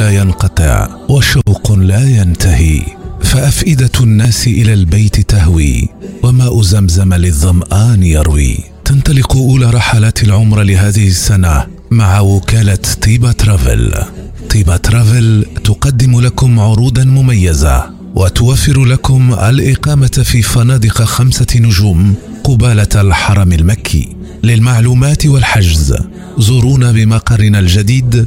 لا ينقطع وشوق لا ينتهي فأفئدة الناس إلى البيت تهوي وماء زمزم للظمآن يروي. تنطلق أولى رحلات العمر لهذه السنة مع وكالة طيبة ترافل. طيبة ترافل تقدم لكم عروضا مميزة وتوفر لكم الإقامة في فنادق خمسة نجوم قبالة الحرم المكي. للمعلومات والحجز زورونا بمقرنا الجديد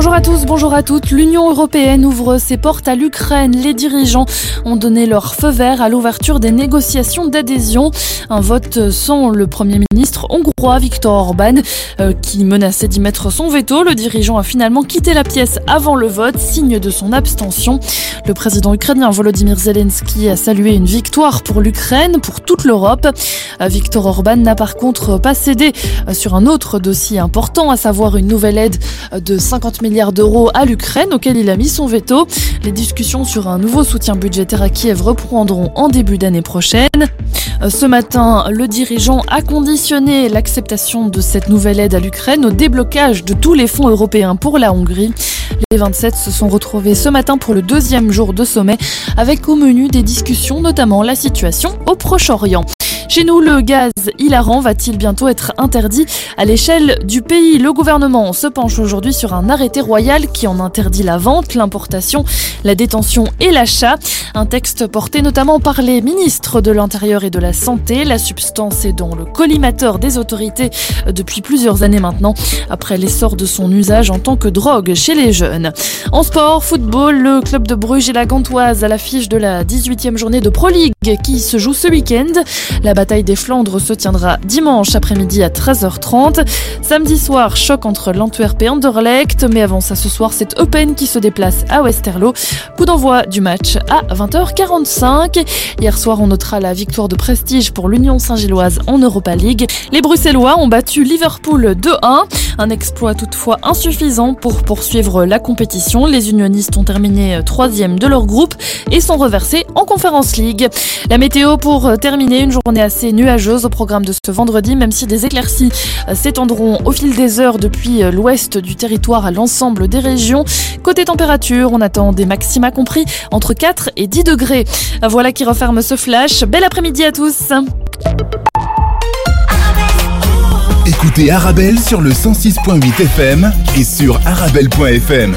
Bonjour à tous, bonjour à toutes. L'Union européenne ouvre ses portes à l'Ukraine. Les dirigeants ont donné leur feu vert à l'ouverture des négociations d'adhésion. Un vote sans le Premier ministre hongrois Viktor Orban euh, qui menaçait d'y mettre son veto. Le dirigeant a finalement quitté la pièce avant le vote, signe de son abstention. Le président ukrainien Volodymyr Zelensky a salué une victoire pour l'Ukraine, pour toute l'Europe. Euh, Viktor Orban n'a par contre pas cédé euh, sur un autre dossier important, à savoir une nouvelle aide de 50 milliards d'euros à l'Ukraine auquel il a mis son veto. Les discussions sur un nouveau soutien budgétaire à Kiev reprendront en début d'année prochaine. Ce matin, le dirigeant a conditionné l'acceptation de cette nouvelle aide à l'Ukraine au déblocage de tous les fonds européens pour la Hongrie. Les 27 se sont retrouvés ce matin pour le deuxième jour de sommet avec au menu des discussions notamment la situation au Proche-Orient. Chez nous, le gaz hilarant va-t-il bientôt être interdit à l'échelle du pays? Le gouvernement se penche aujourd'hui sur un arrêté royal qui en interdit la vente, l'importation, la détention et l'achat. Un texte porté notamment par les ministres de l'Intérieur et de la Santé. La substance est dans le collimateur des autorités depuis plusieurs années maintenant, après l'essor de son usage en tant que drogue chez les jeunes. En sport, football, le club de Bruges et la Gantoise à l'affiche de la 18e journée de Pro League qui se joue ce week-end. Bataille des Flandres se tiendra dimanche après-midi à 13h30. Samedi soir, choc entre l'Antwerp et Anderlecht. Mais avant ça, ce soir, c'est Open qui se déplace à Westerlo. Coup d'envoi du match à 20h45. Hier soir, on notera la victoire de prestige pour l'Union Saint-Gilloise en Europa League. Les Bruxellois ont battu Liverpool 2-1. Un exploit toutefois insuffisant pour poursuivre la compétition. Les unionistes ont terminé troisième de leur groupe et sont reversés en Conference League. La météo pour terminer, une journée assez nuageuse au programme de ce vendredi, même si des éclaircies s'étendront au fil des heures depuis l'ouest du territoire à l'ensemble des régions. Côté température, on attend des maxima compris entre 4 et 10 degrés. Voilà qui referme ce flash. Bel après-midi à tous. Écoutez Arabelle sur le 106.8 FM et sur arabelle.fm.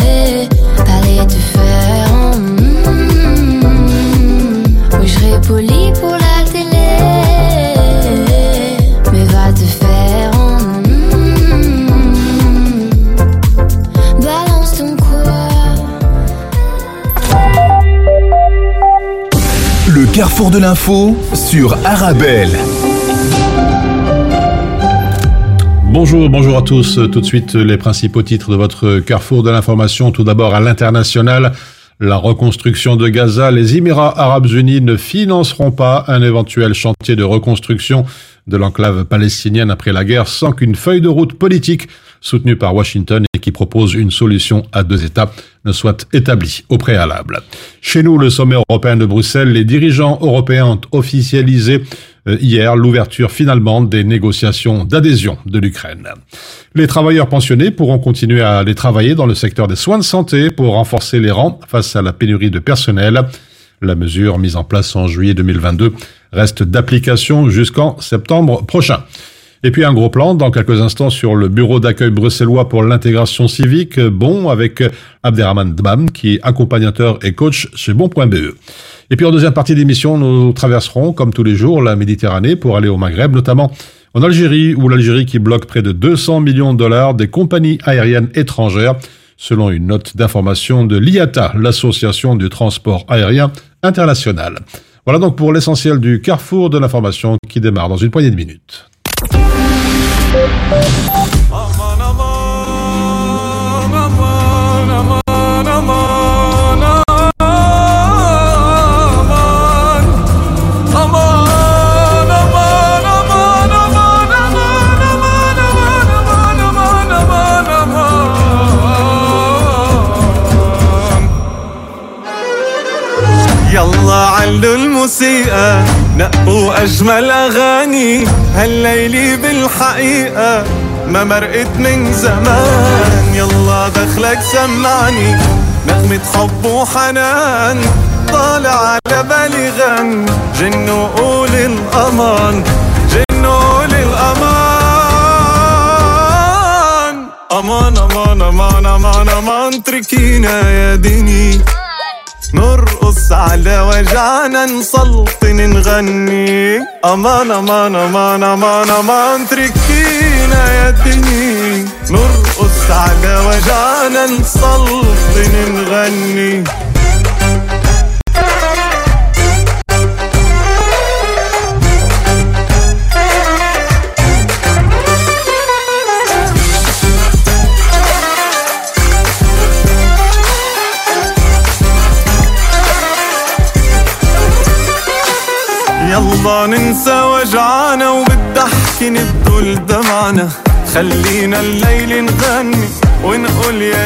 carrefour de l'info sur Arabelle. Bonjour, bonjour à tous. Euh, tout de suite, euh, les principaux titres de votre carrefour de l'information. Tout d'abord, à l'international, la reconstruction de Gaza. Les Émirats arabes unis ne financeront pas un éventuel chantier de reconstruction de l'enclave palestinienne après la guerre sans qu'une feuille de route politique soutenue par Washington et qui propose une solution à deux États ne soit établie au préalable. Chez nous, le sommet européen de Bruxelles, les dirigeants européens ont officialisé euh, hier l'ouverture finalement des négociations d'adhésion de l'Ukraine. Les travailleurs pensionnés pourront continuer à aller travailler dans le secteur des soins de santé pour renforcer les rangs face à la pénurie de personnel. La mesure mise en place en juillet 2022 reste d'application jusqu'en septembre prochain. Et puis un gros plan dans quelques instants sur le bureau d'accueil bruxellois pour l'intégration civique, bon, avec Abderrahman Dbam, qui est accompagnateur et coach chez bon.be. Et puis en deuxième partie d'émission, nous traverserons, comme tous les jours, la Méditerranée pour aller au Maghreb, notamment en Algérie, où l'Algérie qui bloque près de 200 millions de dollars des compagnies aériennes étrangères, selon une note d'information de l'IATA, l'association du transport aérien international. Voilà donc pour l'essentiel du carrefour de l'information qui démarre dans une poignée de minutes. Aman aman aman aman يلا علوا الموسيقى نقوا أجمل أغاني هالليلة بالحقيقة ما مرقت من زمان. يلا دخلك سمعني نغمة حب وحنان طالع على بالي غن. جن وقول الأمان جن وقول الأمان. أمان أمان أمان أمان أمان تركينا يا ديني. نرقص على وجعنا نسلطن نغني. أمان أمان أمان أمان أمان تركينا يا دني. نرقص على وجعنا نسلطن نغني. خلينا الليل نغني ونقول يا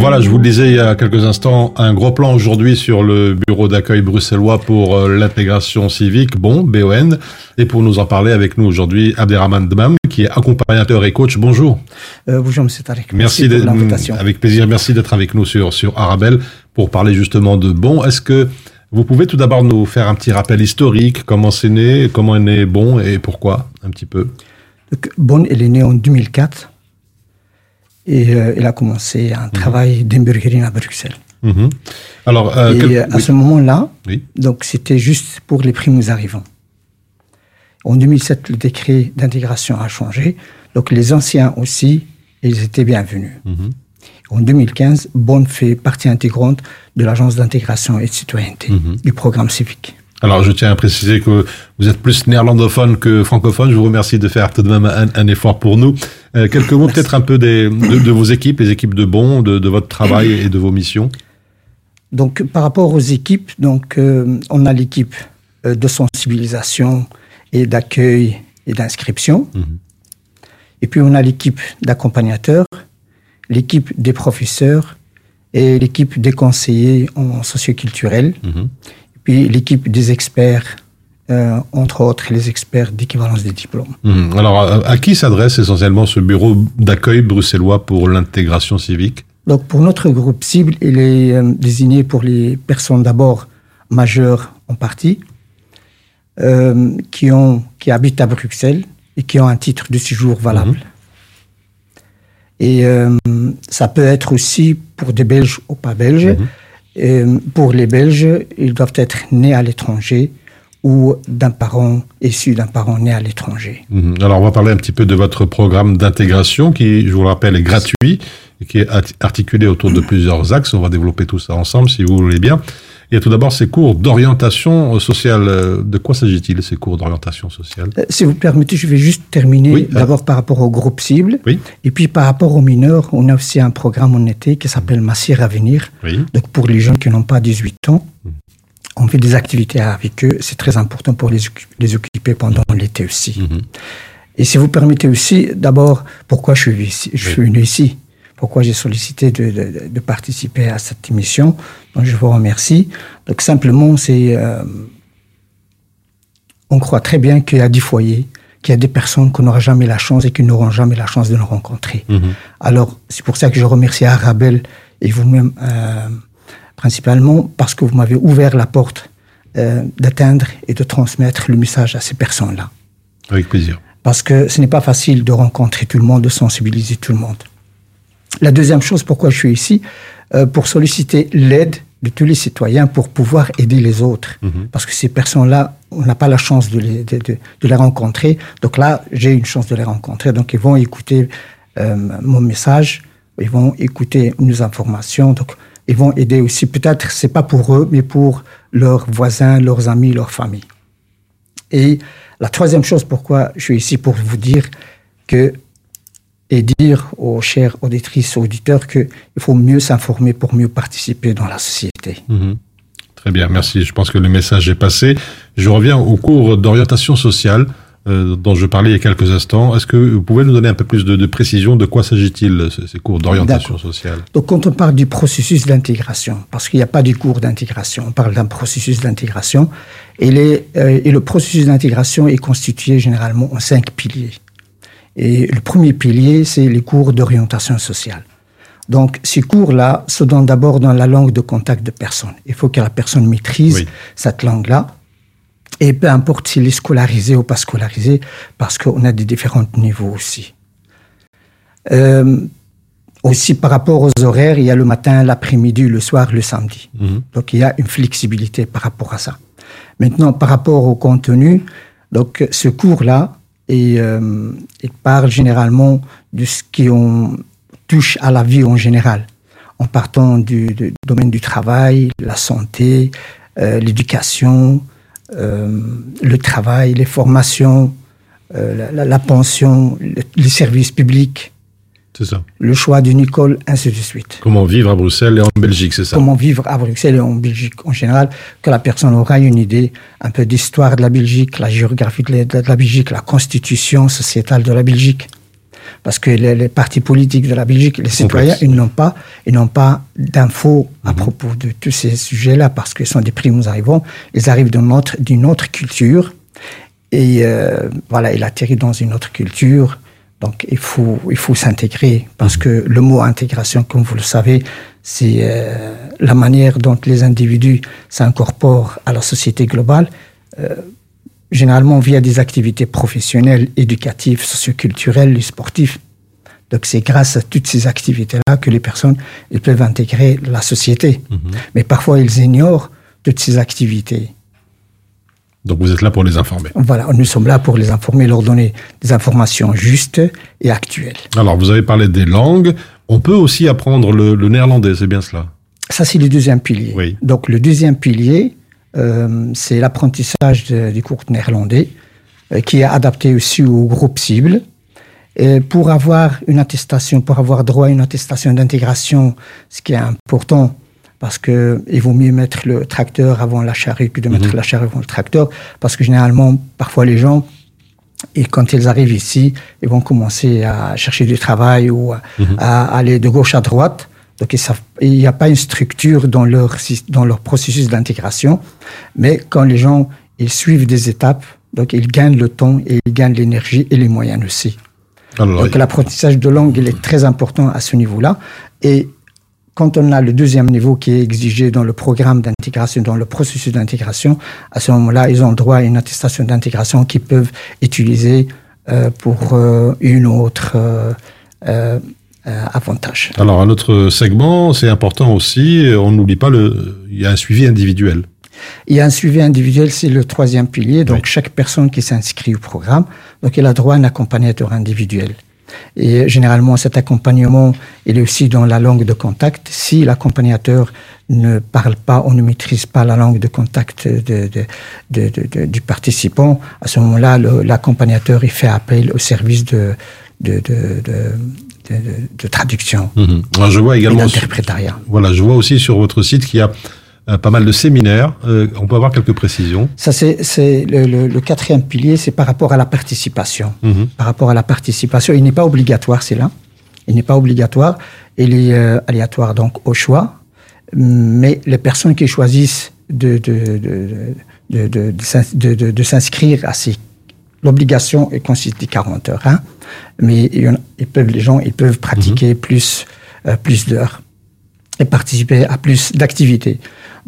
Voilà, je vous le disais il y a quelques instants, un gros plan aujourd'hui sur le bureau d'accueil bruxellois pour euh, l'intégration civique, bon, BON. Et pour nous en parler avec nous aujourd'hui, Abderrahman Dmam, qui est accompagnateur et coach. Bonjour. Euh, bonjour, Monsieur Tarek. Merci, l'invitation. avec plaisir. Merci d'être avec nous sur, sur Arabelle pour parler justement de bon. Est-ce que vous pouvez tout d'abord nous faire un petit rappel historique, comment c'est né, comment est né bon et pourquoi, un petit peu? Donc, Bonne, elle est née en 2004 et euh, elle a commencé Mhm. un travail d'hamburgerine à Bruxelles. Mhm. Alors, euh, Et quel- à oui. ce moment-là, Oui. donc c'était juste pour les primos arrivants. En 2007, le décret d'intégration a changé. Donc les anciens aussi, ils étaient bienvenus. Mhm. En 2015, Bonn fait partie intégrante de l'Agence d'intégration et de citoyenneté, Mhm. du programme civique. Alors, je tiens à préciser que vous êtes plus néerlandophone que francophone. Je vous remercie de faire tout de même un, un effort pour nous. Euh, quelques mots peut-être un peu des, de, de vos équipes, les équipes de Bon, de, de votre travail et de vos missions. Donc, par rapport aux équipes, donc, euh, on a l'équipe euh, de sensibilisation et d'accueil et d'inscription. Mhm. Et puis, on a l'équipe d'accompagnateurs, l'équipe des professeurs et l'équipe des conseillers en socioculturel. Mhm. Et puis, l'équipe des experts, euh, entre autres les experts d'équivalence des diplômes. Mhm. Alors, à, à qui s'adresse essentiellement ce bureau d'accueil bruxellois pour l'intégration civique? Donc, pour notre groupe cible, il est euh, désigné pour les personnes d'abord majeures en partie, euh, qui, ont, qui habitent à Bruxelles et qui ont un titre de séjour valable. Et euh, ça peut être aussi pour des Belges ou pas Belges. Et, euh, pour les Belges, ils doivent être nés à l'étranger ou d'un parent issu d'un parent né à l'étranger. Mhm. Alors, on va parler un petit peu de votre programme d'intégration qui, je vous le rappelle, est gratuit et qui est art- articulé autour de plusieurs axes. On va développer tout ça ensemble, si vous voulez bien. Il y a tout d'abord ces cours d'orientation sociale. Euh, De quoi s'agit-il, ces cours d'orientation sociale Euh, Si vous permettez, je vais juste terminer Oui, d'abord par rapport au groupe cible. Oui. Et puis par rapport aux mineurs, on a aussi un programme en été qui s'appelle Massir Avenir. Oui. Donc pour les jeunes qui n'ont pas 18 ans, on fait des activités avec eux. C'est très important pour les, les occuper pendant l'été aussi. Mhm. Et si vous permettez aussi, d'abord, pourquoi je suis ici, je suis venu ici Pourquoi j'ai sollicité de, de- de participer à cette émission Donc je vous remercie. Donc simplement, c'est euh, on croit très bien qu'il y a 10 foyers, qu'il y a des personnes qu'on n'aura jamais la chance et qui n'auront jamais la chance de nous rencontrer. Mhm. Alors, c'est pour ça que je remercie Arabelle et vous-même euh, principalement parce que vous m'avez ouvert la porte euh, d'atteindre et de transmettre le message à ces personnes-là. Avec plaisir. Parce que ce n'est pas facile de rencontrer tout le monde, de sensibiliser tout le monde. La deuxième chose, pourquoi je suis ici, euh, pour solliciter l'aide de tous les citoyens pour pouvoir aider les autres. Parce que ces personnes-là, on n'a pas la chance de les, de, de- de les rencontrer. Donc là, j'ai une chance de les rencontrer. Donc ils vont écouter euh, mon message, ils vont écouter nos informations. Donc ils vont aider aussi, peut-être, c'est pas pour eux, mais pour leurs voisins, leurs amis, leur famille. Et la troisième chose pourquoi je suis ici pour vous dire que et dire aux chères auditrices auditeurs qu'il faut mieux s'informer pour mieux participer dans la société. Mhm. Très bien, merci. Je pense que le message est passé. Je reviens au cours d'orientation sociale euh, dont je parlais il y a quelques instants. Est-ce que vous pouvez nous donner un peu plus de, de précision De quoi s'agit-il, ce- ces cours d'orientation sociale? Donc quand on parle du processus d'intégration, parce qu'il n'y a pas du cours d'intégration, on parle d'un processus d'intégration, et, les, euh, et le processus d'intégration est constitué généralement en cinq piliers. Et le premier pilier, c'est les cours d'orientation sociale. Donc, ces cours-là se donnent d'abord dans la langue de contact de personne. Il faut que la personne maîtrise Oui. cette langue-là. Et peu importe s'il est scolarisé ou pas scolarisé, parce qu'on a des différents niveaux aussi. Euh, aussi, par rapport aux horaires, il y a le matin, l'après-midi, le soir, le samedi. Mhm. Donc, il y a une flexibilité par rapport à ça. Maintenant, par rapport au contenu, donc, ce cours-là, et, euh, parle généralement de ce qui on touche à la vie en général, en partant du, domaine du travail, la santé, euh, l'éducation, euh, le travail, les formations, euh, la, pension, le- les services publics, C'est ça. le choix d'une école, ainsi de suite. Comment vivre à Bruxelles et en Belgique, c'est ça? Comment vivre à Bruxelles et en Belgique en général, que la personne aura une idée un peu d'histoire de la Belgique, la géographie de la, Belgique, la constitution sociétale de la Belgique. Parce que les, les partis politiques de la Belgique, les citoyens, ils n'ont pas, ils n'ont pas d'infos à propos de tous ces sujets-là parce qu'ils sont des primos arrivants. Ils arrivent d'une autre, d'une autre culture et euh, voilà, ils atterrissent dans une autre culture. Donc il faut, il faut s'intégrer parce que le mot intégration, comme vous le savez, c'est euh, la manière dont les individus s'incorporent à la société globale. Euh, généralement via des activités professionnelles, éducatives, socioculturelles, et sportives. Donc c'est grâce à toutes ces activités-là que les personnes peuvent intégrer la société. Mais parfois ils ignorent toutes ces activités. Donc vous êtes là pour les informer. Voilà, nous sommes là pour les informer, leur donner des informations justes et actuelles. Alors vous avez parlé des langues. On peut aussi apprendre le, le néerlandais, c'est bien cela? Ça c'est le deuxième pilier. Oui. Donc le deuxième pilier, euh, c'est l'apprentissage du cours néerlandais, euh, qui est adapté aussi au groupe cible. Et pour avoir une attestation, pour avoir droit à une attestation d'intégration, ce qui est important, parce que il vaut mieux mettre le tracteur avant la charrue que de mettre la charrue avant le tracteur, parce que généralement, parfois les gens, et quand ils arrivent ici, ils vont commencer à chercher du travail ou à, à aller de gauche à droite. Donc, il n'y a pas une structure dans leur, dans leur processus d'intégration. Mais quand les gens ils suivent des étapes, donc ils gagnent le temps et ils gagnent l'énergie et les moyens aussi. Alors, Donc l'apprentissage de langue, il est très important à ce niveau-là. Et quand on a le deuxième niveau qui est exigé dans le programme d'intégration, dans le processus d'intégration, à ce moment-là, ils ont droit à une attestation d'intégration qu'ils peuvent utiliser euh, pour euh, une autre euh, avantage. alors un autre segment, c'est important aussi. On n'oublie pas le. Il y a un suivi individuel. Il y a un suivi individuel, c'est le troisième pilier. Donc, Oui. chaque personne qui s'inscrit au programme, donc, elle a droit à un accompagnateur individuel. Et généralement, cet accompagnement, il est aussi dans la langue de contact. Si l'accompagnateur ne parle pas ou ne maîtrise pas la langue de contact de, de- de- de- de- du participant, à ce moment-là, l'accompagnateur, il fait appel au service de, traduction Mhm. Alors, je vois et également. Voilà, je vois aussi sur votre site qu'il y a euh, pas mal de séminaires. Euh, on peut avoir quelques précisions. Ça, c'est le, le- le quatrième pilier, c'est par rapport à la participation. Mhm. Par rapport à la participation, il n'est pas obligatoire, c'est là. Il n'est pas obligatoire. Il est euh, aléatoire, donc au choix. Mais les personnes qui choisissent de, de, de, de, de, de s'ins- de- de- de s'inscrire à ces... L'obligation elle consiste de 40 heures. Hein, mais il y en a- ils peuvent, les gens ils peuvent pratiquer plus, euh, plus d'heures et participer à plus d'activités.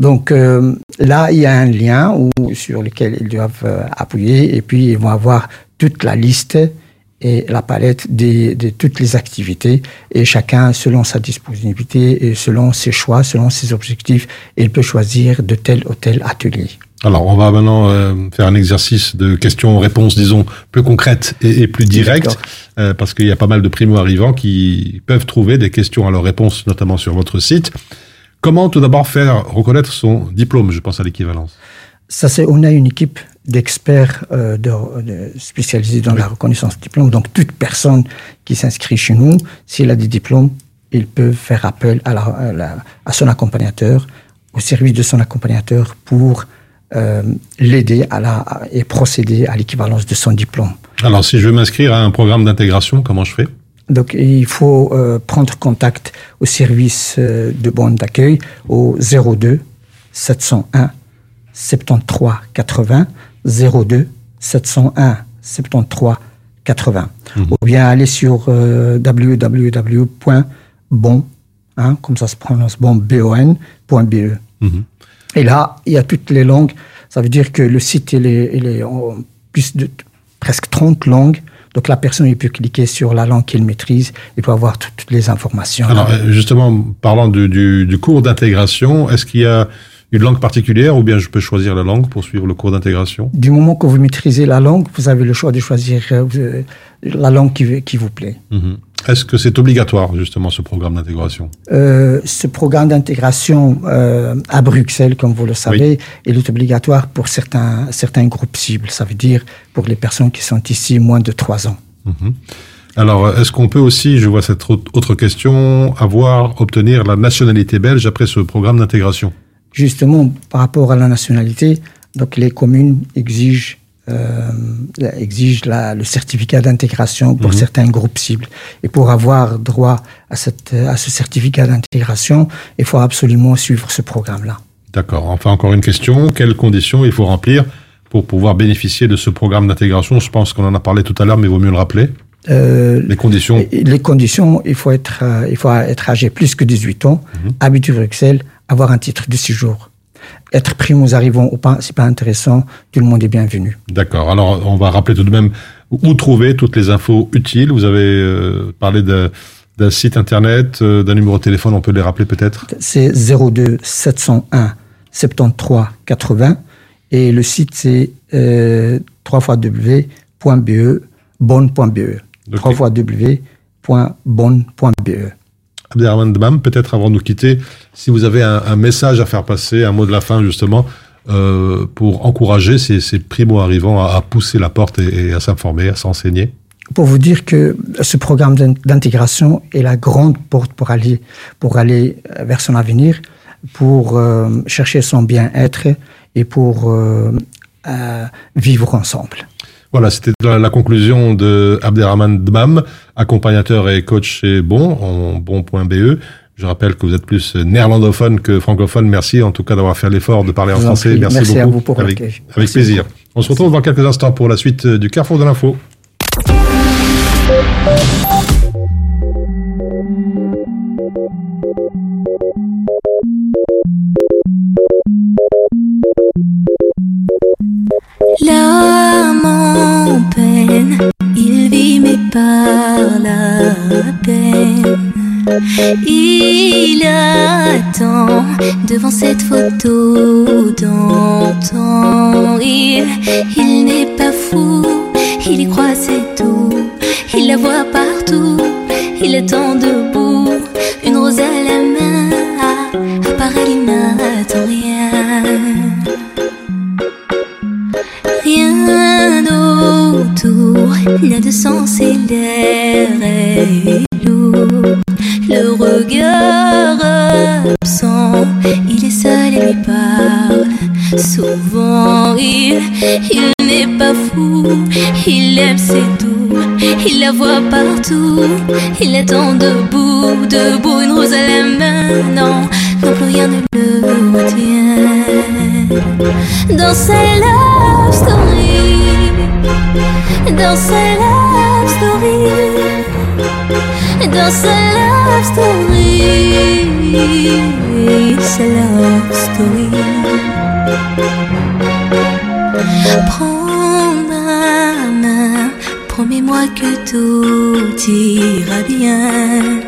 Donc euh, là, il y a un lien où, sur lequel ils doivent euh, appuyer et puis ils vont avoir toute la liste et la palette de toutes les activités et chacun selon sa disponibilité et selon ses choix, selon ses objectifs, il peut choisir de tel ou tel atelier. Alors, on va maintenant euh, faire un exercice de questions-réponses, disons, plus concrètes et, et plus directes, euh, parce qu'il y a pas mal de primo-arrivants qui peuvent trouver des questions à leurs réponses, notamment sur votre site. Comment tout d'abord faire reconnaître son diplôme? Je pense à l'équivalence. Ça, c'est, on a une équipe d'experts euh, de, de- spécialisés dans la reconnaissance de diplôme. Donc, toute personne qui s'inscrit chez nous, s'il a des diplômes, il peut faire appel à, la- à la- à son accompagnateur, au service de son accompagnateur pour euh, l'aider à la, à- et procéder à l'équivalence de son diplôme. Alors, si je veux m'inscrire à un programme d'intégration, comment je fais? Donc, il faut euh, prendre contact au service euh, de borne d'accueil au 02 701 73 80 02 701 73 80 ou bien aller sur euh, www.bon hein, comme ça se prononce bon bon.be Mhm. et là il y a toutes les langues. Ça veut dire que le site il est, il est en plus de presque 30 langues donc la personne il peut cliquer sur la langue qu'il maîtrise il peut avoir tout- toutes les informations Alors, euh, justement, parlant du, du, du cours d'intégration, est-ce qu'il y a une langue particulière ou bien je peux choisir la langue pour suivre le cours d'intégration? Du moment que vous maîtrisez la langue, vous avez le choix de choisir euh, euh, la langue qui, qui vous plaît. Mhm. Est-ce que c'est obligatoire, justement, ce programme d'intégration? Euh, ce programme d'intégration euh, à Bruxelles, comme vous le savez, il est obligatoire pour certains, certains groupes cibles. Ça veut dire pour les personnes qui sont ici moins de trois ans. Mhm. Alors, est-ce qu'on peut aussi, je vois cette autre autre question, avoir, obtenir la nationalité belge après ce programme d'intégration? Justement, par rapport à la nationalité, donc les communes exigent, euh, exigent la- le certificat d'intégration pour certains groupes cibles. Et pour avoir droit à, cette, à ce certificat d'intégration, il faut absolument suivre ce programme-là. D'accord. Enfin, encore une question. Quelles conditions il faut remplir pour pouvoir bénéficier de ce programme d'intégration? Je pense qu'on en a parlé tout à l'heure, mais il vaut mieux le rappeler. Euh, Les conditions? Les conditions, il faut être, euh, il faut être âgé plus que 18 ans, habiter Bruxelles, avoir un titre de séjour. Être primo arrivant ou pas, c'est pas intéressant. Tout le monde est bienvenu. D'accord. Alors, on va rappeler tout de même où trouver toutes les infos utiles. Vous avez euh, parlé d'un site internet, euh, d'un numéro de téléphone, on peut les rappeler peut-être? C'est 02 701 73 80 et le site c'est euh, www.be bonne.be. www.bonne.be. Abderrahman Dmam, peut-être avant de nous quitter, si vous avez un, message à faire passer, un mot de la fin justement, euh, pour encourager ces, ces primo-arrivants à, pousser la porte et, à s'informer, à s'enseigner Pour vous dire que ce programme d'intégration est la grande porte pour aller, pour aller vers son avenir, pour euh, chercher son bien-être et pour euh, vivre ensemble. Voilà, c'était la, conclusion de Abderrahman Dmam, accompagnateur et coach chez Bon, en bon.be. Je rappelle que vous êtes plus néerlandophone que francophone. Merci en tout cas d'avoir fait l'effort de parler en français. Merci, Merci, beaucoup. À vous pour avec, avec plaisir. On se retrouve dans quelques instants pour la suite du Carrefour de l'info. Il vit mais par la peine. Il attend devant cette photo d'antan. Il, il n'est pas fou, il y croit c'est tout. Il la voit partout, il attend debout, une rose à la main. Elle, il n'attend rien. Rien autour n'a de sens et l'air est lourd. Le regard absent, il est seul et lui parle. Souvent, il, il n'est pas fou, il aime ses tout. Il la voit partout, il attend debout, debout, une rose à la main. Non, non plus rien ne le retient. Dans story, dans sa love story, dans sa love story, sa love story. Prends ma main, promets-moi que tout ira bien.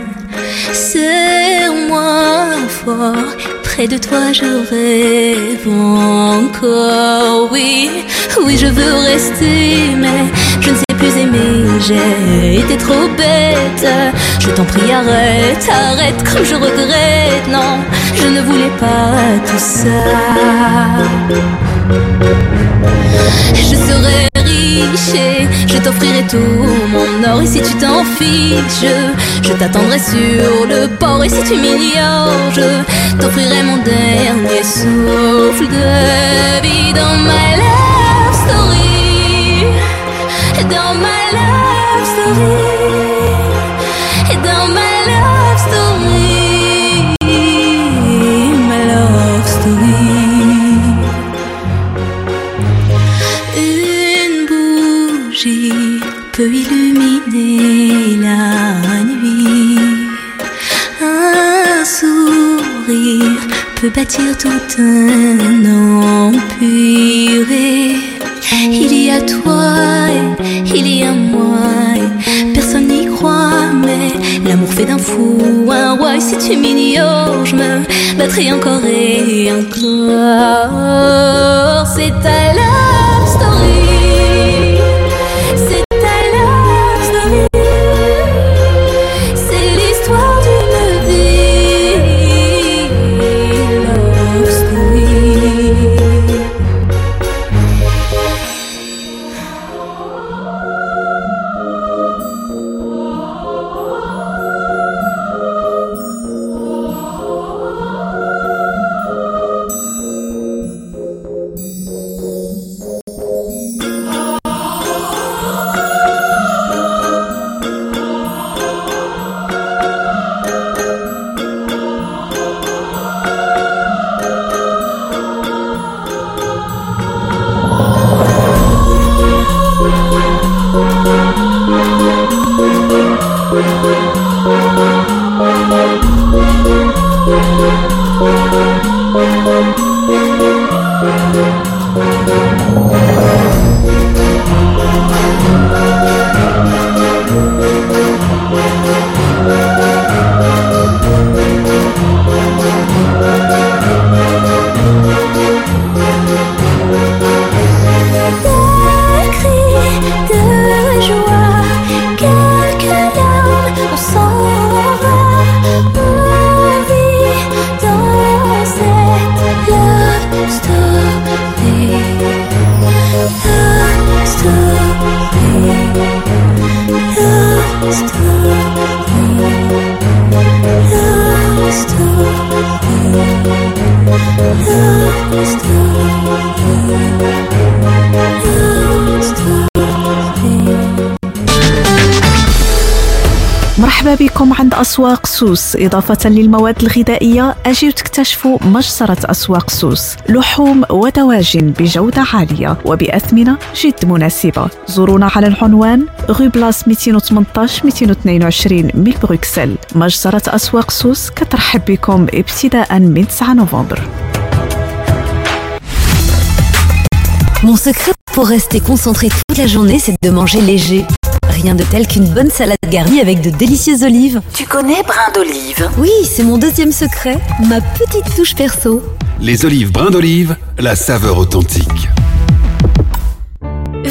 Serre-moi fort, près de toi je rêve encore. Oui, oui, je veux rester, mais je ne sais plus aimer. J'ai été trop bête. Je t'en prie, arrête, arrête, comme je regrette. Non, je ne voulais pas tout ça. Je serai riche et je t'offrirai tout mon or. Et si tu t'en fiches, je, t'attendrai sur le port. Et si tu m'ignores, je t'offrirai mon dernier souffle de vie dans ma love story. Dans ma love story. Bâtir tout un empire. Et il y a toi, il y a moi. Personne n'y croit, mais l'amour fait d'un fou un roi. Et si tu m'ignores, je me battrai encore et encore. C'est love سوس إضافة للمواد الغذائية أجيو تكتشفوا مجزرة أسواق سوس لحوم ودواجن بجودة عالية وبأثمنة جد مناسبة. زورونا على العنوان غو بلاس 218 222 من بروكسل. مجزرة أسواق سوس كترحب بكم ابتداء من 9 نوفمبر. Mon secret pour rester concentré toute la journée, c'est de manger léger. Rien de tel qu'une bonne salade garnie avec de délicieuses olives. Tu connais brin d'olive? Oui, c'est mon deuxième secret, ma petite touche perso. Les olives brin d'olive, la saveur authentique.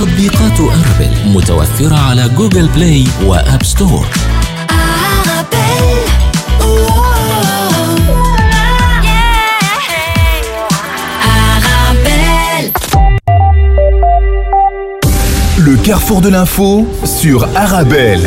تطبيقات أرابيل متوفرة على جوجل بلاي وآب ستور Le carrefour de l'info sur Arabelle.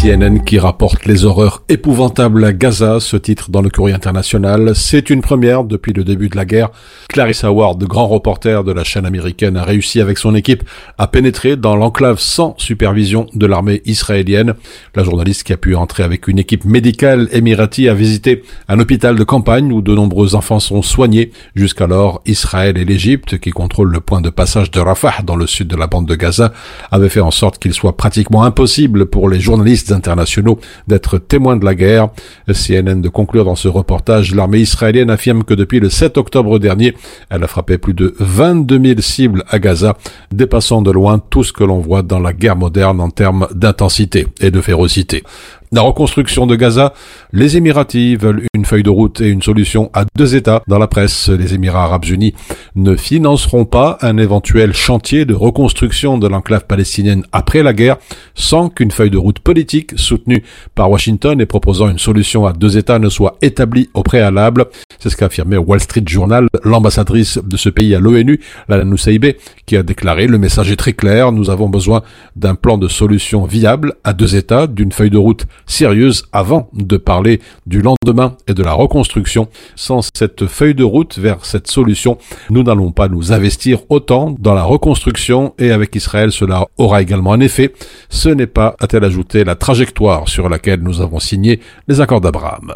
CNN qui rapporte les horreurs épouvantables à Gaza, ce titre dans le courrier international. C'est une première depuis le début de la guerre. Clarissa Ward, grand reporter de la chaîne américaine, a réussi avec son équipe à pénétrer dans l'enclave sans supervision de l'armée israélienne. La journaliste qui a pu entrer avec une équipe médicale émirati a visité un hôpital de campagne où de nombreux enfants sont soignés. Jusqu'alors, Israël et l'Égypte, qui contrôlent le point de passage de Rafah dans le sud de la bande de Gaza, avaient fait en sorte qu'il soit pratiquement impossible pour les journalistes internationaux d'être témoins de la guerre. CNN de conclure dans ce reportage, l'armée israélienne affirme que depuis le 7 octobre dernier, elle a frappé plus de 22 000 cibles à Gaza, dépassant de loin tout ce que l'on voit dans la guerre moderne en termes d'intensité et de férocité. La reconstruction de Gaza, les Émiratis veulent une feuille de route et une solution à deux États. Dans la presse, les Émirats arabes unis ne financeront pas un éventuel chantier de reconstruction de l'enclave palestinienne après la guerre sans qu'une feuille de route politique soutenue par Washington et proposant une solution à deux États ne soit établie au préalable. C'est ce qu'a affirmé Wall Street Journal l'ambassadrice de ce pays à l'ONU, Lala Noussaibé, qui a déclaré le message est très clair, nous avons besoin d'un plan de solution viable à deux États, d'une feuille de route sérieuse avant de parler du lendemain et de la reconstruction. Sans cette feuille de route vers cette solution, nous n'allons pas nous investir autant dans la reconstruction et avec Israël cela aura également un effet. Ce n'est pas, a-t-elle ajouté, la trajectoire sur laquelle nous avons signé les accords d'Abraham.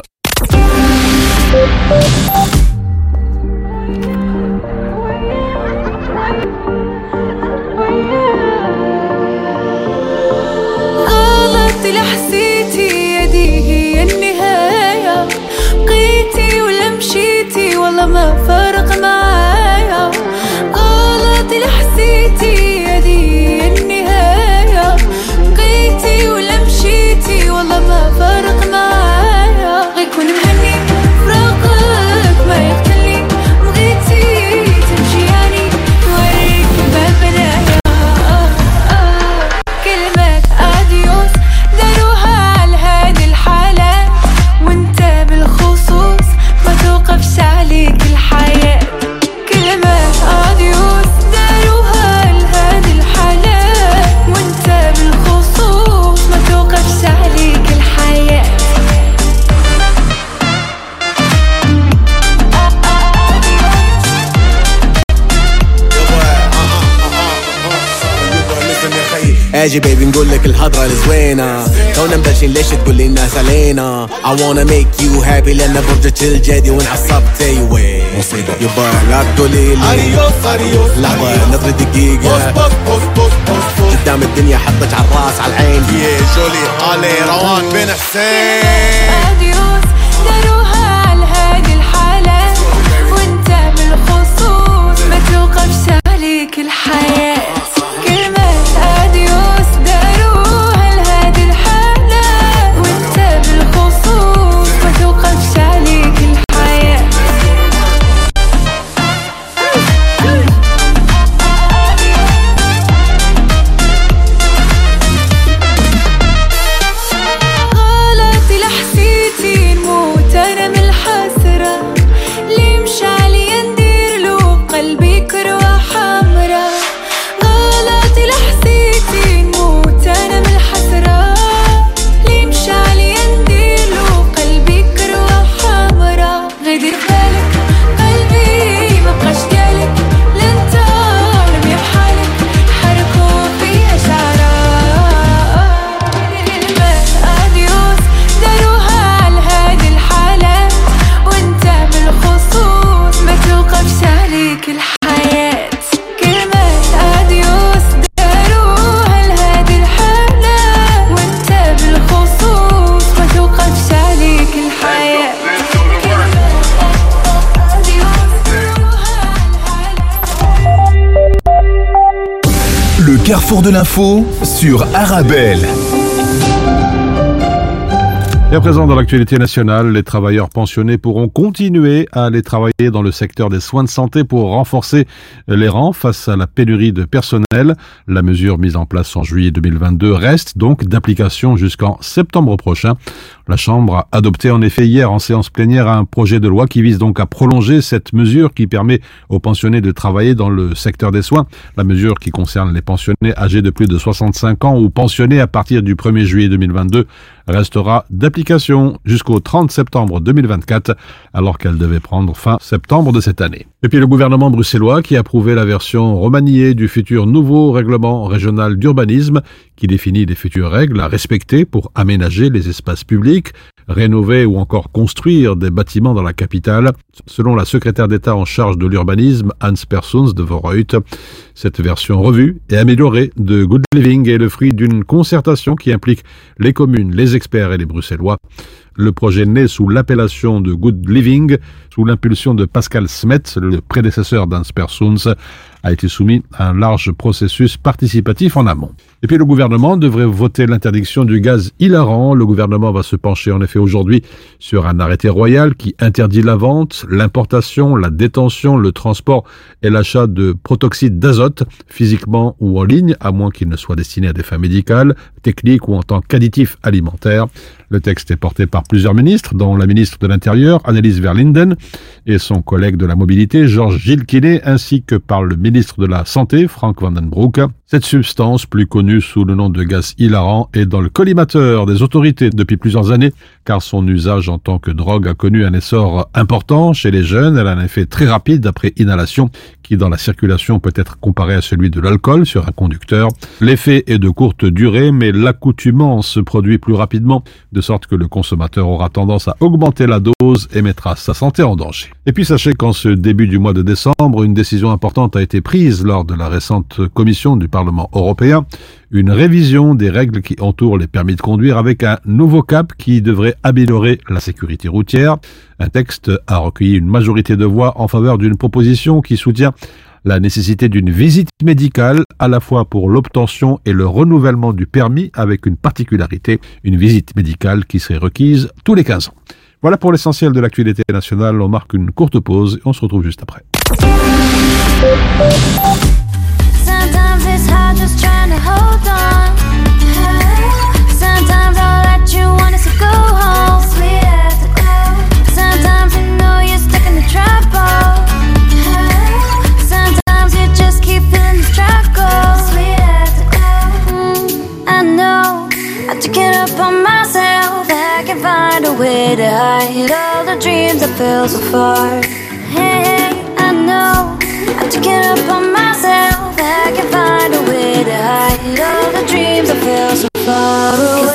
غلطت لحسيتي أجي بيبي نقول لك الحضرة الزوينة. تونا مبلشين ليش تقول لي الناس علينا؟ I wanna make you happy لأن برجة الجدي وانعصبت أيوه مصيبة يبا لا تقولي لي اديوس اديوس لحظة نظرة دقيقة. بوس بوس بوس بوس قدام الدنيا حطك على الراس على العين. يا جولي علي روان بن حسين. Carrefour de l'info sur Arabelle. Et à présent, dans l'actualité nationale, les travailleurs pensionnés pourront continuer à aller travailler dans le secteur des soins de santé pour renforcer les rangs face à la pénurie de personnel. La mesure mise en place en juillet 2022 reste donc d'application jusqu'en septembre prochain. La Chambre a adopté en effet hier en séance plénière un projet de loi qui vise donc à prolonger cette mesure qui permet aux pensionnés de travailler dans le secteur des soins. La mesure qui concerne les pensionnés âgés de plus de 65 ans ou pensionnés à partir du 1er juillet 2022 restera d'application jusqu'au 30 septembre 2024 alors qu'elle devait prendre fin septembre de cette année. Et puis le gouvernement bruxellois qui a approuvé la version remaniée du futur nouveau règlement régional d'urbanisme qui définit les futures règles à respecter pour aménager les espaces publics, rénover ou encore construire des bâtiments dans la capitale, selon la secrétaire d'État en charge de l'urbanisme, Hans Persons de Vorreut. Cette version revue et améliorée de Good Living est le fruit d'une concertation qui implique les communes, les experts et les Bruxellois. Le projet naît sous l'appellation de Good Living, sous l'impulsion de Pascal Smet, le prédécesseur d'Hans Persons, a été soumis à un large processus participatif en amont. Et puis le gouvernement devrait voter l'interdiction du gaz hilarant. Le gouvernement va se pencher en effet aujourd'hui sur un arrêté royal qui interdit la vente, l'importation, la détention, le transport et l'achat de protoxyde d'azote, physiquement ou en ligne, à moins qu'il ne soit destiné à des fins médicales, techniques ou en tant qu'additif alimentaire. Le texte est porté par plusieurs ministres, dont la ministre de l'Intérieur, Annelies Verlinden, et son collègue de la mobilité, Georges Gilles ainsi que par le ministre de la Santé, Frank Vandenbroek. Cette substance, plus connue sous le nom de gaz hilarant, est dans le collimateur des autorités depuis plusieurs années, car son usage en tant que drogue a connu un essor important chez les jeunes. Elle a un effet très rapide après inhalation, qui dans la circulation peut être comparé à celui de l'alcool sur un conducteur. L'effet est de courte durée, mais l'accoutumance produit plus rapidement, de sorte que le consommateur aura tendance à augmenter la dose et mettra sa santé en danger. Et puis sachez qu'en ce début du mois de décembre, une décision importante a été prise lors de la récente commission du Parlement européen, une révision des règles qui entourent les permis de conduire avec un nouveau cap qui devrait améliorer la sécurité routière. Un texte a recueilli une majorité de voix en faveur d'une proposition qui soutient la nécessité d'une visite médicale à la fois pour l'obtention et le renouvellement du permis avec une particularité, une visite médicale qui serait requise tous les 15 ans. Voilà pour l'essentiel de l'actualité nationale. On marque une courte pause et on se retrouve juste après. A way to hide all the dreams I fell so far. Hey, I know I took it up on myself. I can find a way to hide all the dreams I fell so far away.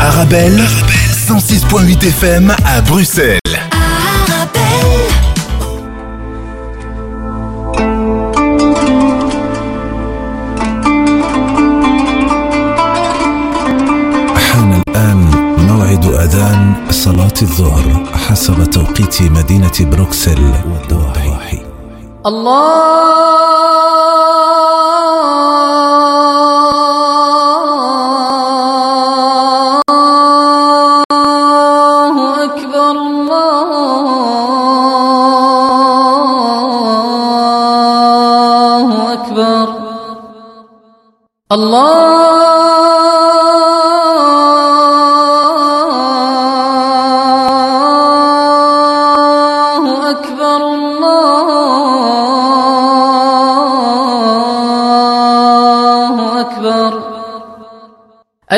Arabelle, 106.8 FM à Bruxelles. الظهر حسب توقيت مدينة بروكسل والضواحي الله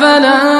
أفلا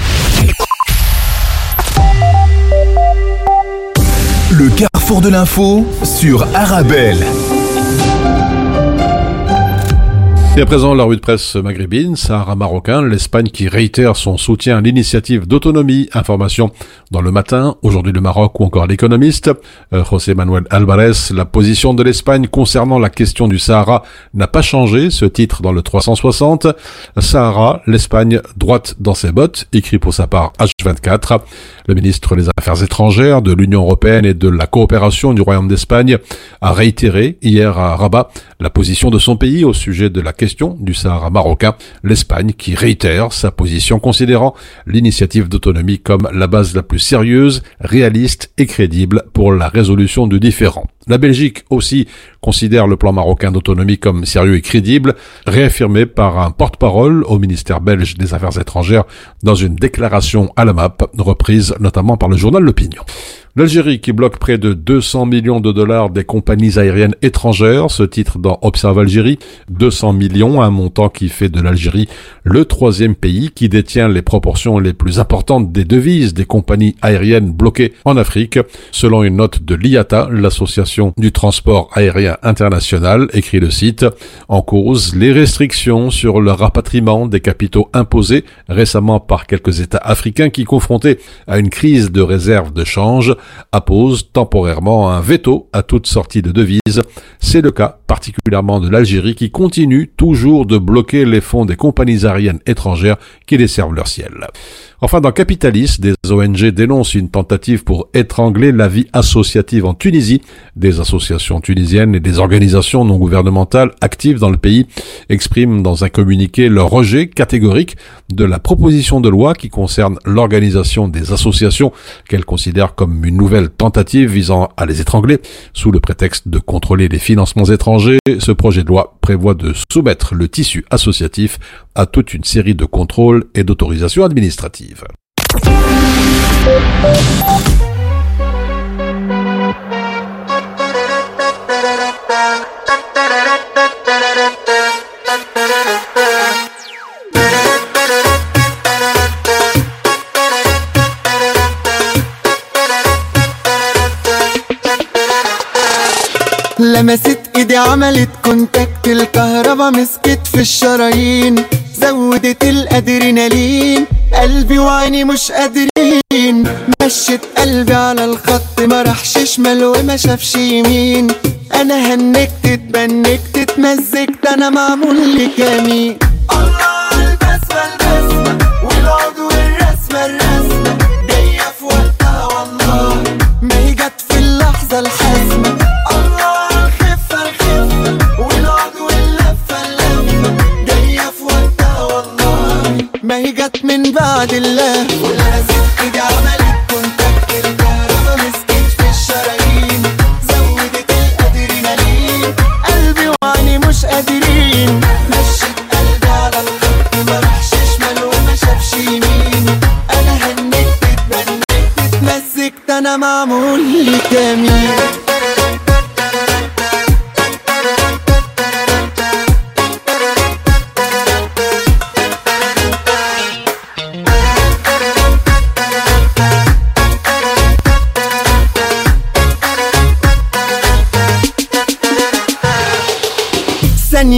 Le carrefour de l'info sur Arabelle. Et à présent, la rue de presse maghrébine, Sahara marocain, l'Espagne qui réitère son soutien à l'initiative d'autonomie. Information dans le matin, aujourd'hui le Maroc ou encore l'économiste. Euh, José Manuel Alvarez, la position de l'Espagne concernant la question du Sahara n'a pas changé. Ce titre dans le 360. Sahara, l'Espagne droite dans ses bottes, écrit pour sa part H24. Le ministre des Affaires étrangères de l'Union européenne et de la coopération du Royaume d'Espagne a réitéré hier à Rabat la position de son pays au sujet de la question du Sahara marocain, l'Espagne qui réitère sa position considérant l'initiative d'autonomie comme la base la plus sérieuse, réaliste et crédible pour la résolution du différend. La Belgique aussi considère le plan marocain d'autonomie comme sérieux et crédible, réaffirmé par un porte-parole au ministère belge des Affaires étrangères dans une déclaration à la map, reprise notamment par le journal L'Opinion. L'Algérie qui bloque près de 200 millions de dollars des compagnies aériennes étrangères, ce titre dans Observe Algérie, 200 millions, un montant qui fait de l'Algérie le troisième pays qui détient les proportions les plus importantes des devises des compagnies aériennes bloquées en Afrique, selon une note de l'IATA, l'association du transport aérien international, écrit le site, en cause les restrictions sur le rapatriement des capitaux imposés récemment par quelques États africains qui confrontés à une crise de réserve de change appose temporairement un veto à toute sortie de devises. C'est le cas particulièrement de l'Algérie qui continue toujours de bloquer les fonds des compagnies aériennes étrangères qui desservent leur ciel. Enfin, dans Capitaliste, des ONG dénoncent une tentative pour étrangler la vie associative en Tunisie. Des associations tunisiennes et des organisations non gouvernementales actives dans le pays expriment dans un communiqué leur rejet catégorique de la proposition de loi qui concerne l'organisation des associations qu'elles considèrent comme une nouvelle tentative visant à les étrangler. Sous le prétexte de contrôler les financements étrangers, ce projet de loi prévoit de soumettre le tissu associatif à toute une série de contrôles et d'autorisations administratives. لمست إيدي عملت كونتاكت الكهربا مسكت في الشرايين. زودت الأدرينالين قلبي وعيني مش قادرين. مشت قلبي على الخط ما راحش شمال وما شافش يمين. أنا هنكت اتبنكت اتمزجت أنا معمول لي كمين الله البسمة والعود والرسمة الرسمة جاية في وقتها والله ما هي جت في اللحظة الحاسمة جت من بعد الله. ولازم ايدي عملت كونتاكت الكهربا مسكت في الشرايين زودت الادرينالين قلبي وعيني مش قادرين. مشيت قلبي على الخط ما راحش شمال وما شافش يمين أنا هنكت اتبنكت اتمزجت أنا معمول لي كمين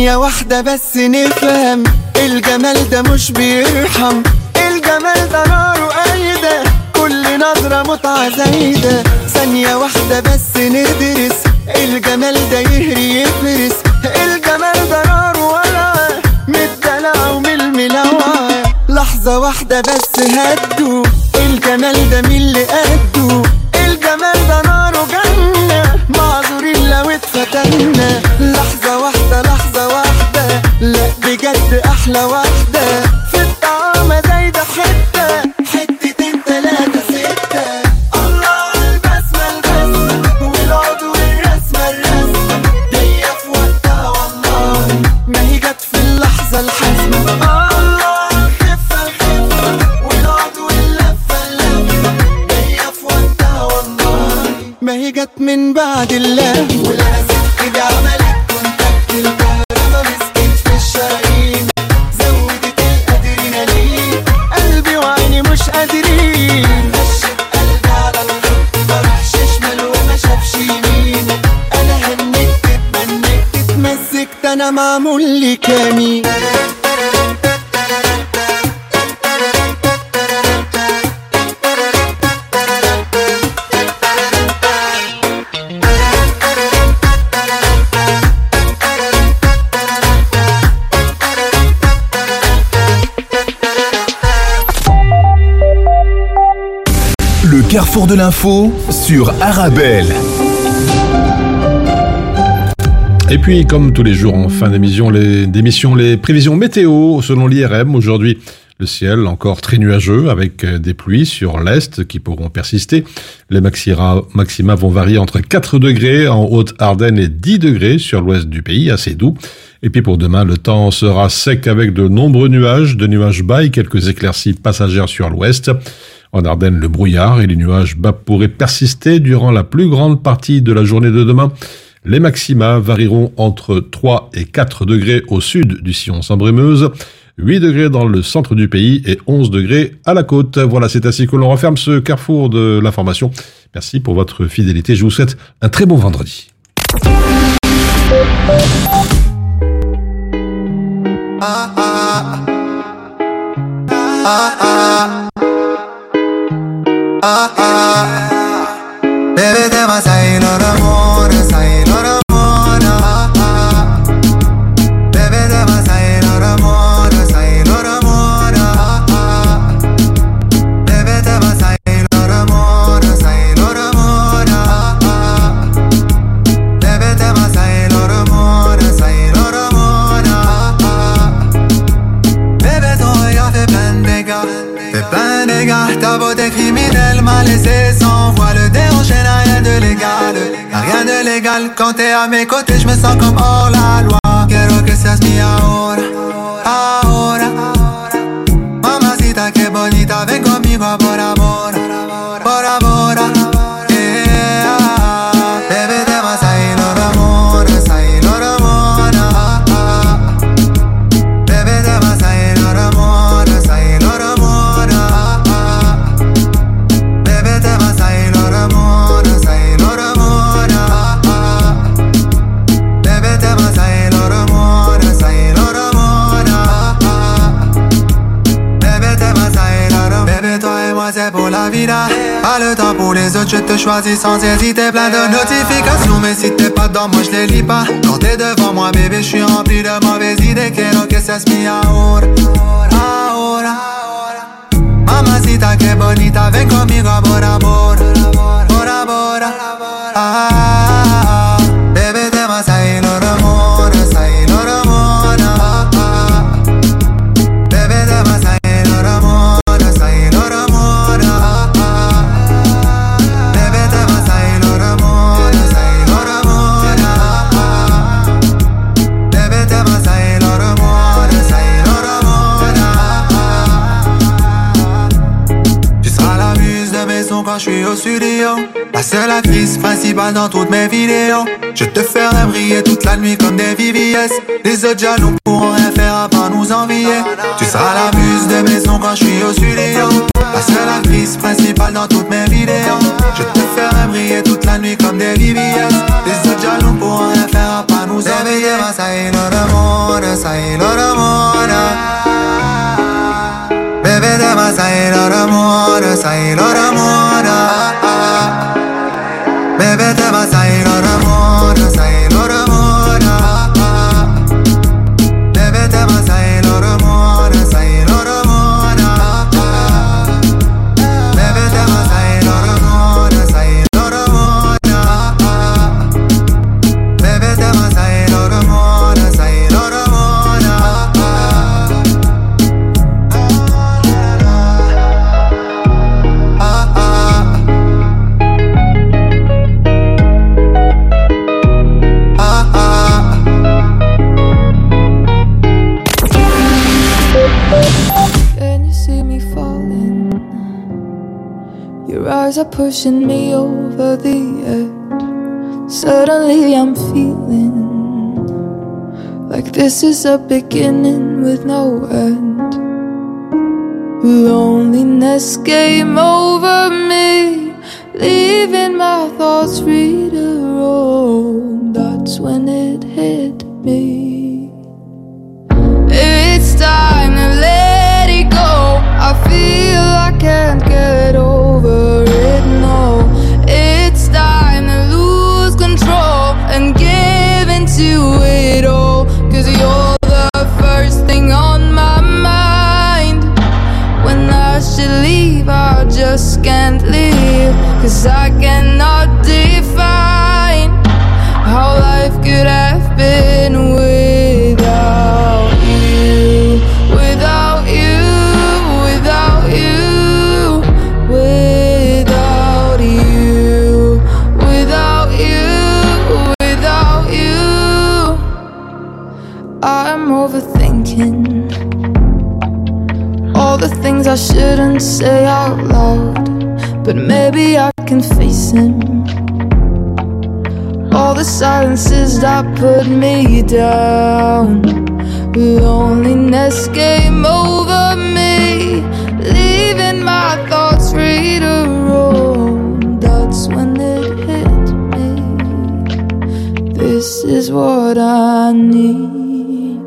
ثانية واحدة بس نفهم. الجمال ده مش بيرحم. الجمال ده ناره قايدة. كل نظرة متعة زايدة. ثانية واحدة بس slower l'info sur Arabelle. Et puis, comme tous les jours en fin d'émission, les, prévisions météo selon l'IRM. Aujourd'hui, le ciel encore très nuageux avec euh, des pluies sur l'est qui pourront persister. Les maxima vont varier entre 4 degrés en Haute-Ardenne et 10 degrés sur l'ouest du pays, assez doux. Et puis pour demain, le temps sera sec avec de nombreux nuages, de nuages bas et quelques éclaircies passagères sur l'ouest. En Ardennes, le brouillard et les nuages bas pourraient persister durant la plus grande partie de la journée de demain. Les maxima varieront entre 3 et 4 degrés au sud du sillon Saint-Brémeuse, 8 degrés dans le centre du pays et 11 degrés à la côte. Voilà, c'est ainsi que l'on referme ce carrefour de l'information. Merci pour votre fidélité. Je vous souhaite un très bon vendredi. Ah, ah. Ah, ah. Ah. Bébé, te vas a ir al amor, a légal. Rien de légal. Quand t'es à mes côtés je me sens comme hors la loi. Quiero que seas mi te choisis sans hésiter. Plein de notifications, mais si t'es pas dedans, moi je les lis pas. Quand t'es devant moi, bébé, je suis rempli de mauvaises idées. Quiero que seas mi ahora, ahora. Mamacita, que bonita, ven conmigo a por amor, por amor. Ah, ah, ah. La seule actrice principale dans toutes mes vidéos. Je te ferai briller toute la nuit comme des VVS. Les autres jaloux pourront rien faire à part nous envier. Tu seras la muse de mes sons quand je suis au studio. La seule actrice principale dans toutes mes vidéos. Je te ferai briller toute la nuit comme des VVS. Les autres jaloux pourront rien faire à part nous envier. Bébé, vas a ir al amor, a ir al amor. Bébé, te vas a ir al amor, a ir are pushing me over the edge. Suddenly I'm feeling like this is a beginning with no end. Loneliness came over me, leaving my thoughts free to roam. That's when it hit me. It's time. stop, put me down. Loneliness came over me, leaving my thoughts free to roam. That's when it hit me. This is what I need.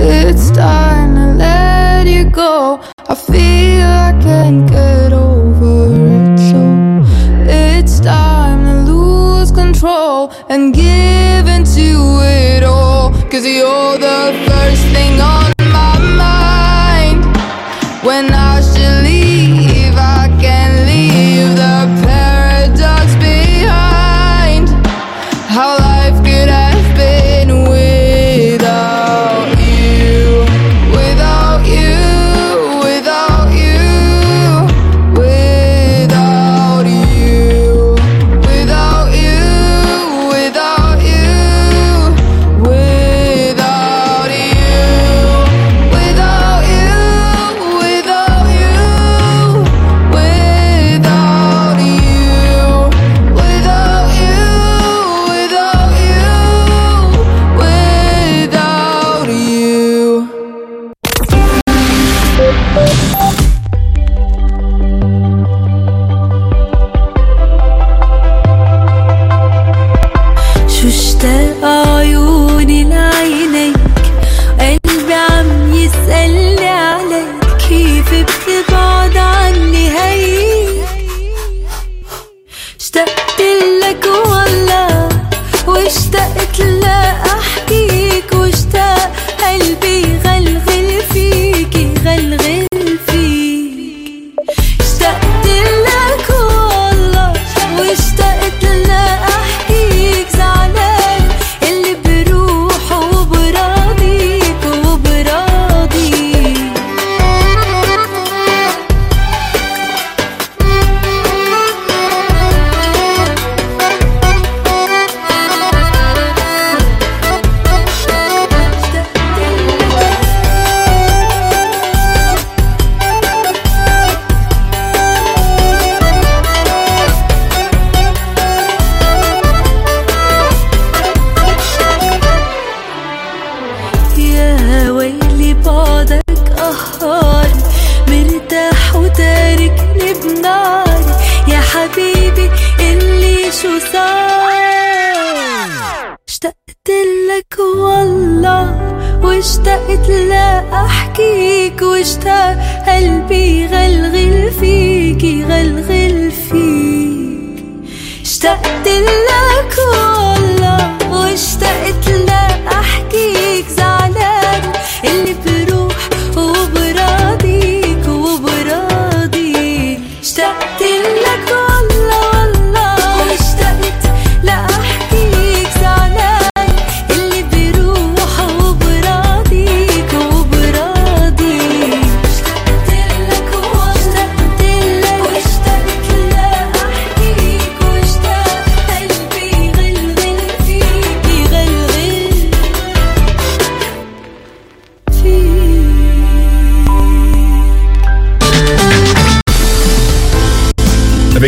It's time to let you go. I feel I can واشتاق قلبي غلغل فيكي غلغل فيك. اشتقت لك والله واشتقت لك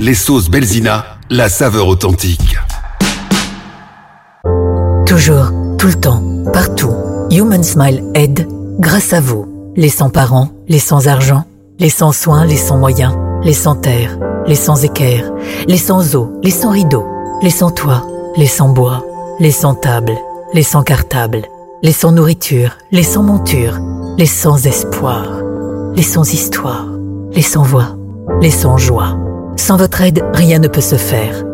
Les sauces Belzina, la saveur authentique. Toujours, tout le temps, partout. Human Smile aide grâce à vous. Les sans parents, les sans argent, les sans soins, les sans moyens, les sans terre, les sans équerre, les sans eau, les sans rideaux, les sans toit, les sans bois, les sans table, les sans cartable, les sans nourriture, les sans monture, les sans espoir, les sans histoire, les sans voix, les sans joie. Sans votre aide, rien ne peut se faire.